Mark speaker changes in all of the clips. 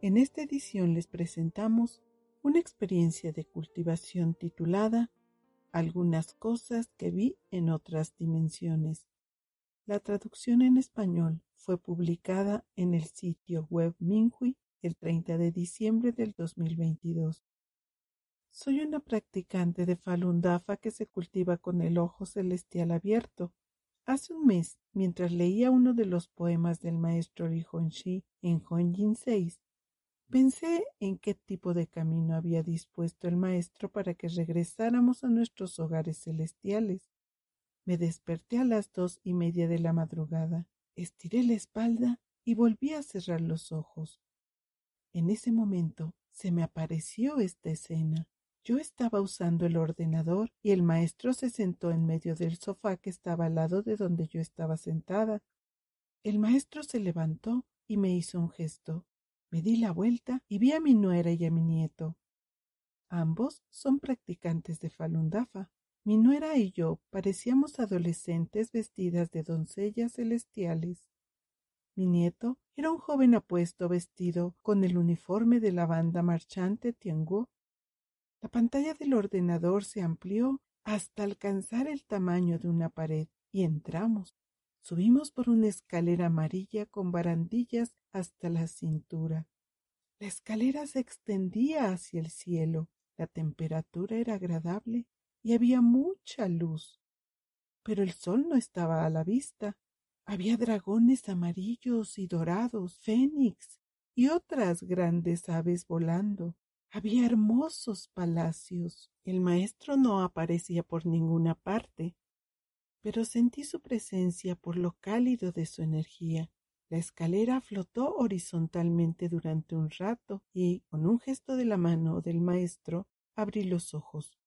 Speaker 1: En esta edición les presentamos una experiencia de cultivación titulada Algunas cosas que vi en otras dimensiones. La traducción en español fue publicada en el sitio web Minhui el 30 de diciembre del 2022. Soy una practicante de Falun Dafa que se cultiva con el ojo celestial abierto. Hace un mes, mientras leía uno de los poemas del maestro Li Hongxi en Hongjin 6, Pensé en qué tipo de camino había dispuesto el Maestro para que regresáramos a nuestros hogares celestiales. Me desperté a las dos y media de la madrugada, estiré la espalda y volví a cerrar los ojos. En ese momento se me apareció esta escena. Yo estaba usando el ordenador y el maestro se sentó en medio del sofá que estaba al lado de donde yo estaba sentada. El maestro se levantó y me hizo un gesto. Me di la vuelta y vi a mi nuera y a mi nieto. Ambos son practicantes de Falun Dafa. Mi nuera y yo parecíamos adolescentes vestidas de doncellas celestiales. Mi nieto era un joven apuesto vestido con el uniforme de la banda marchante Tianguo. La pantalla del ordenador se amplió hasta alcanzar el tamaño de una pared y entramos. Subimos por una escalera amarilla con barandillas hasta la cintura. La escalera se extendía hacia el cielo, la temperatura era agradable y había mucha luz. Pero el sol no estaba a la vista. Había dragones amarillos y dorados, fénix y otras grandes aves volando. Había hermosos palacios. El maestro no aparecía por ninguna parte, pero sentí su presencia por lo cálido de su energía. La escalera flotó horizontalmente durante un rato y, con un gesto de la mano del maestro, abrí los ojos.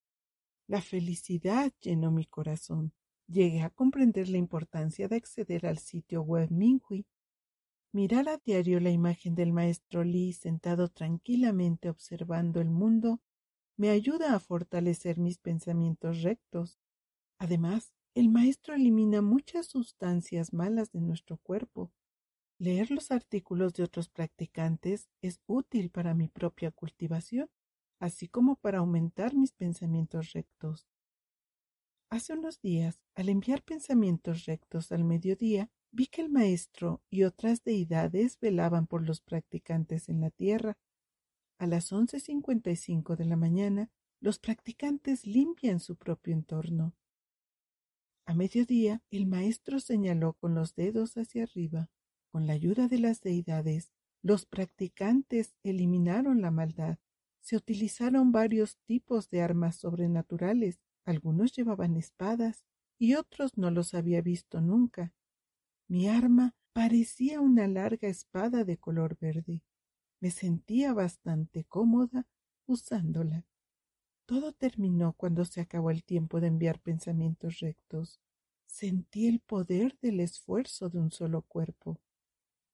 Speaker 1: La felicidad llenó mi corazón. Llegué a comprender la importancia de acceder al sitio web Minhui. Mirar a diario la imagen del maestro Li sentado tranquilamente observando el mundo me ayuda a fortalecer mis pensamientos rectos. Además, el maestro elimina muchas sustancias malas de nuestro cuerpo. Leer los artículos de otros practicantes es útil para mi propia cultivación, así como para aumentar mis pensamientos rectos. Hace unos días, al enviar pensamientos rectos al mediodía, vi que el maestro y otras deidades velaban por los practicantes en la tierra. A las once cincuenta y cinco de la mañana, los practicantes limpian su propio entorno. A mediodía el maestro señaló con los dedos hacia arriba. Con la ayuda de las deidades, los practicantes eliminaron la maldad. Se utilizaron varios tipos de armas sobrenaturales. Algunos llevaban espadas y otros no los había visto nunca. Mi arma parecía una larga espada de color verde. Me sentía bastante cómoda usándola. Todo terminó cuando se acabó el tiempo de enviar pensamientos rectos. Sentí el poder del esfuerzo de un solo cuerpo.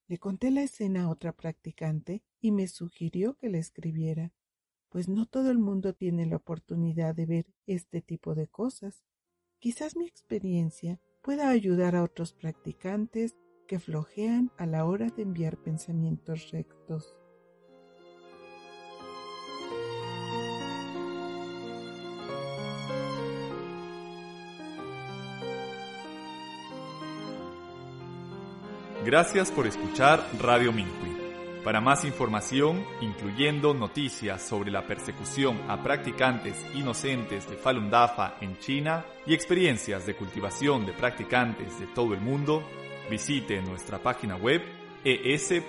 Speaker 1: Le conté la escena a otra practicante y me sugirió que la escribiera, pues no todo el mundo tiene la oportunidad de ver este tipo de cosas. Quizás mi experiencia pueda ayudar a otros practicantes que flojean a la hora de enviar pensamientos rectos.
Speaker 2: Gracias por escuchar Radio Minhui. Para más información, incluyendo noticias sobre la persecución a practicantes inocentes de Falun Dafa en China y experiencias de cultivación de practicantes de todo el mundo, visite nuestra página web es.minhui.org.